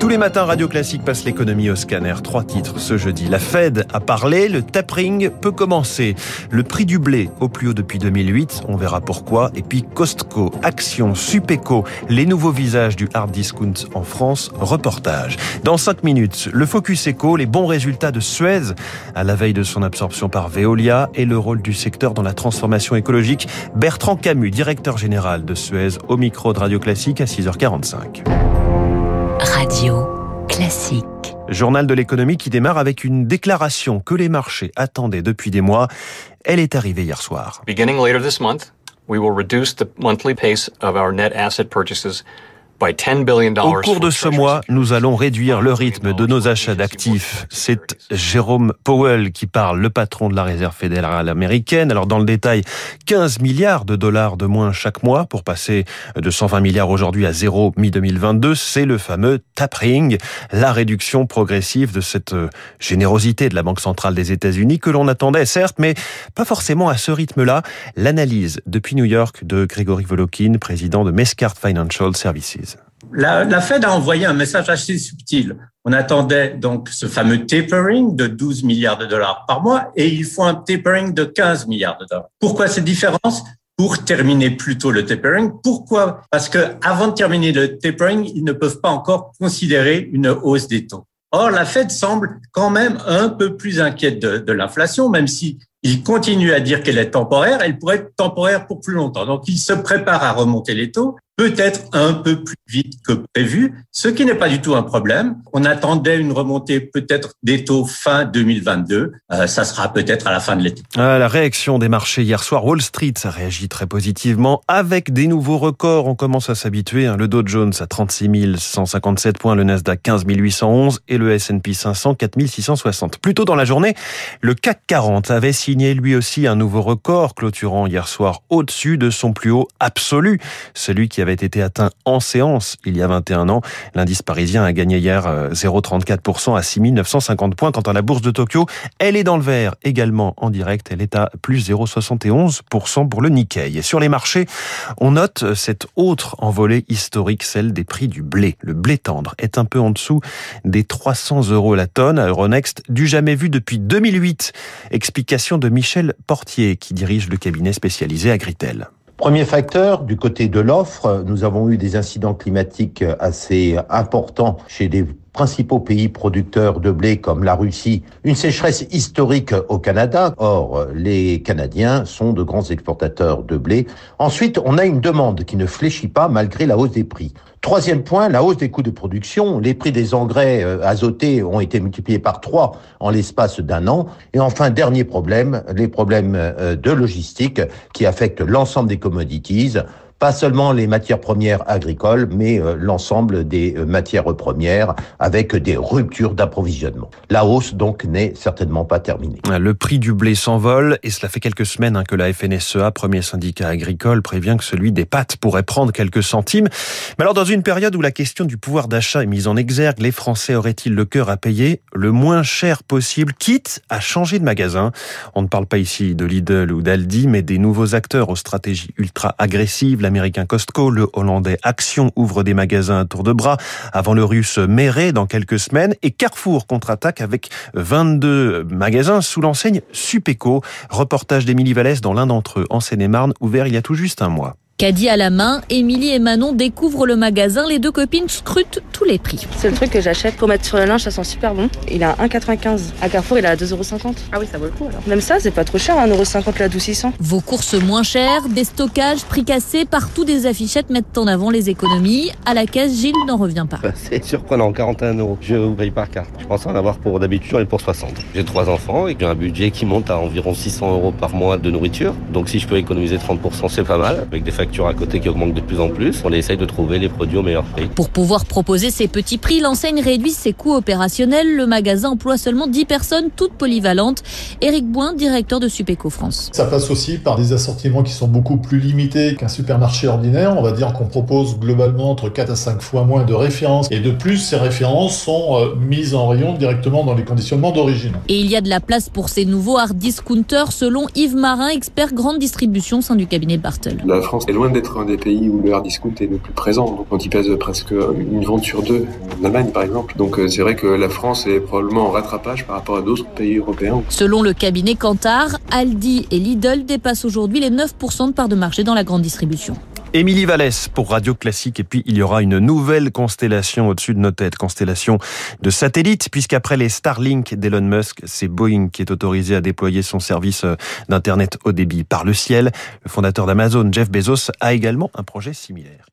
Tous les matins, Radio Classique passe l'économie au scanner. Trois titres ce jeudi. La Fed a parlé, le tapering peut commencer. Le prix du blé au plus haut depuis 2008, on verra pourquoi. Et puis Costco, Action, Supeco, les nouveaux visages du hard discount en France, reportage. Dans cinq minutes, le Focus Eco, les bons résultats de Suez à la veille de son absorption par Veolia et le rôle du secteur dans la transformation écologique. Bertrand Camus, directeur général de Suez, au micro de Radio Classique à 6h45. Radio Classique. Journal de l'économie qui démarre avec une déclaration que les marchés attendaient depuis des mois. Elle est arrivée hier soir. Beginning later this month, we will reduce the monthly pace of our net asset purchases au cours de ce mois, nous allons réduire le rythme de nos achats d'actifs. C'est Jérôme Powell qui parle, le patron de la Réserve fédérale américaine. Alors dans le détail, 15 milliards de dollars de moins chaque mois pour passer de 120 milliards aujourd'hui à zéro mi-2022. C'est le fameux tapering, la réduction progressive de cette euh, générosité de la Banque centrale des États-Unis que l'on attendait, certes, mais pas forcément à ce rythme-là. L'analyse depuis New York de Grégory Volokin, président de Mescart Financial Services. La, Fed a envoyé un message assez subtil. On attendait donc ce fameux tapering de 12 milliards de dollars par mois et il faut un tapering de 15 milliards de dollars. Pourquoi cette différence? Pour terminer plus tôt le tapering. Pourquoi? Parce que avant de terminer le tapering, ils ne peuvent pas encore considérer une hausse des taux. Or, la Fed semble quand même un peu plus inquiète de, de l'inflation, même si il continue à dire qu'elle est temporaire, elle pourrait être temporaire pour plus longtemps. Donc, il se prépare à remonter les taux, peut-être un peu plus vite que prévu, ce qui n'est pas du tout un problème. On attendait une remontée peut-être des taux fin 2022. Euh, ça sera peut-être à la fin de l'été. Ah, la réaction des marchés hier soir, Wall Street ça réagit très positivement avec des nouveaux records. On commence à s'habituer. Hein. Le Dow Jones à 36 157 points, le Nasdaq 15 811 et le S&P 500 4 660. Plus tôt dans la journée, le CAC 40 avait signé lui aussi un nouveau record, clôturant hier soir au-dessus de son plus haut absolu, celui qui avait avait été atteint en séance il y a 21 ans. L'indice parisien a gagné hier 0,34% euh, à 6950 points. Quant à la bourse de Tokyo, elle est dans le vert également en direct. Elle est à plus 0,71% pour le Nikkei. Et sur les marchés, on note cette autre envolée historique, celle des prix du blé. Le blé tendre est un peu en dessous des 300 euros la tonne à Euronext, du jamais vu depuis 2008. Explication de Michel Portier, qui dirige le cabinet spécialisé Agritel. Premier facteur, du côté de l'offre, nous avons eu des incidents climatiques assez importants chez des principaux pays producteurs de blé comme la Russie, une sécheresse historique au Canada. Or, les Canadiens sont de grands exportateurs de blé. Ensuite, on a une demande qui ne fléchit pas malgré la hausse des prix. Troisième point, la hausse des coûts de production. Les prix des engrais euh, azotés ont été multipliés par trois en l'espace d'un an. Et enfin, dernier problème, les problèmes euh, de logistique qui affectent l'ensemble des commodities pas seulement les matières premières agricoles, mais euh, l'ensemble des euh, matières premières avec des ruptures d'approvisionnement. La hausse donc n'est certainement pas terminée. Le prix du blé s'envole et cela fait quelques semaines hein, que la FNSEA, premier syndicat agricole, prévient que celui des pâtes pourrait prendre quelques centimes. Mais alors dans une période où la question du pouvoir d'achat est mise en exergue, les Français auraient-ils le cœur à payer le moins cher possible, quitte à changer de magasin? On ne parle pas ici de Lidl ou d'Aldi, mais des nouveaux acteurs aux stratégies ultra agressives, l'américain Costco, le hollandais Action ouvre des magasins à tour de bras avant le russe Meret dans quelques semaines et Carrefour contre-attaque avec 22 magasins sous l'enseigne Supeco. Reportage d'Émilie Vallès dans l'un d'entre eux en Seine-et-Marne ouvert il y a tout juste un mois. Caddie à la main, Émilie et Manon découvrent le magasin. Les deux copines scrutent tous les prix. C'est le truc que j'achète pour mettre sur le linge, ça sent super bon. Il est à 1,95. À Carrefour, il est à 2,50€. Ah oui, ça vaut le coup alors. Même ça, c'est pas trop cher, 1,50€ la 600. Vos courses moins chères, des stockages, prix cassés, partout des affichettes mettent en avant les économies. À la caisse, Gilles n'en revient pas. Bah, c'est surprenant, 41 euros. Je vous paye par carte. Je pense en avoir pour d'habitude et pour 60. J'ai trois enfants et j'ai un budget qui monte à environ 600 euros par mois de nourriture. Donc si je peux économiser 30%, c'est pas mal. Avec des factures à côté qui augmentent de plus en plus. On essaye de trouver les produits au meilleur prix. Pour pouvoir proposer ces petits prix, l'enseigne réduit ses coûts opérationnels. Le magasin emploie seulement 10 personnes, toutes polyvalentes. Éric Boin, directeur de Supeco France. Ça passe aussi par des assortiments qui sont beaucoup plus limités qu'un supermarché ordinaire. On va dire qu'on propose globalement entre 4 à 5 fois moins de références. Et de plus, ces références sont euh, mises en rayon directement dans les conditionnements d'origine. Et il y a de la place pour ces nouveaux hard discounters selon Yves Marin, expert grande distribution au sein du cabinet Bartel. La France est loin d'être un des pays où le hard discount est le plus présent. Donc, il pèse presque une vente sur deux en Allemagne, par exemple. Donc, euh, c'est vrai que la France est probablement en rattrapage par rapport à d'autres pays européens. Selon le cabinet Kantar, Aldi et Lidl dépassent aujourd'hui les 9% de part de marché dans la grande distribution. Émilie Vallès pour Radio Classique. Et puis, il y aura une nouvelle constellation au-dessus de nos têtes, constellation de satellites, puisqu'après les Starlink d'Elon Musk, c'est Boeing qui est autorisé à déployer son service euh, d'Internet haut débit par le ciel. Le fondateur d'Amazon, Jeff Bezos, a également un projet similaire.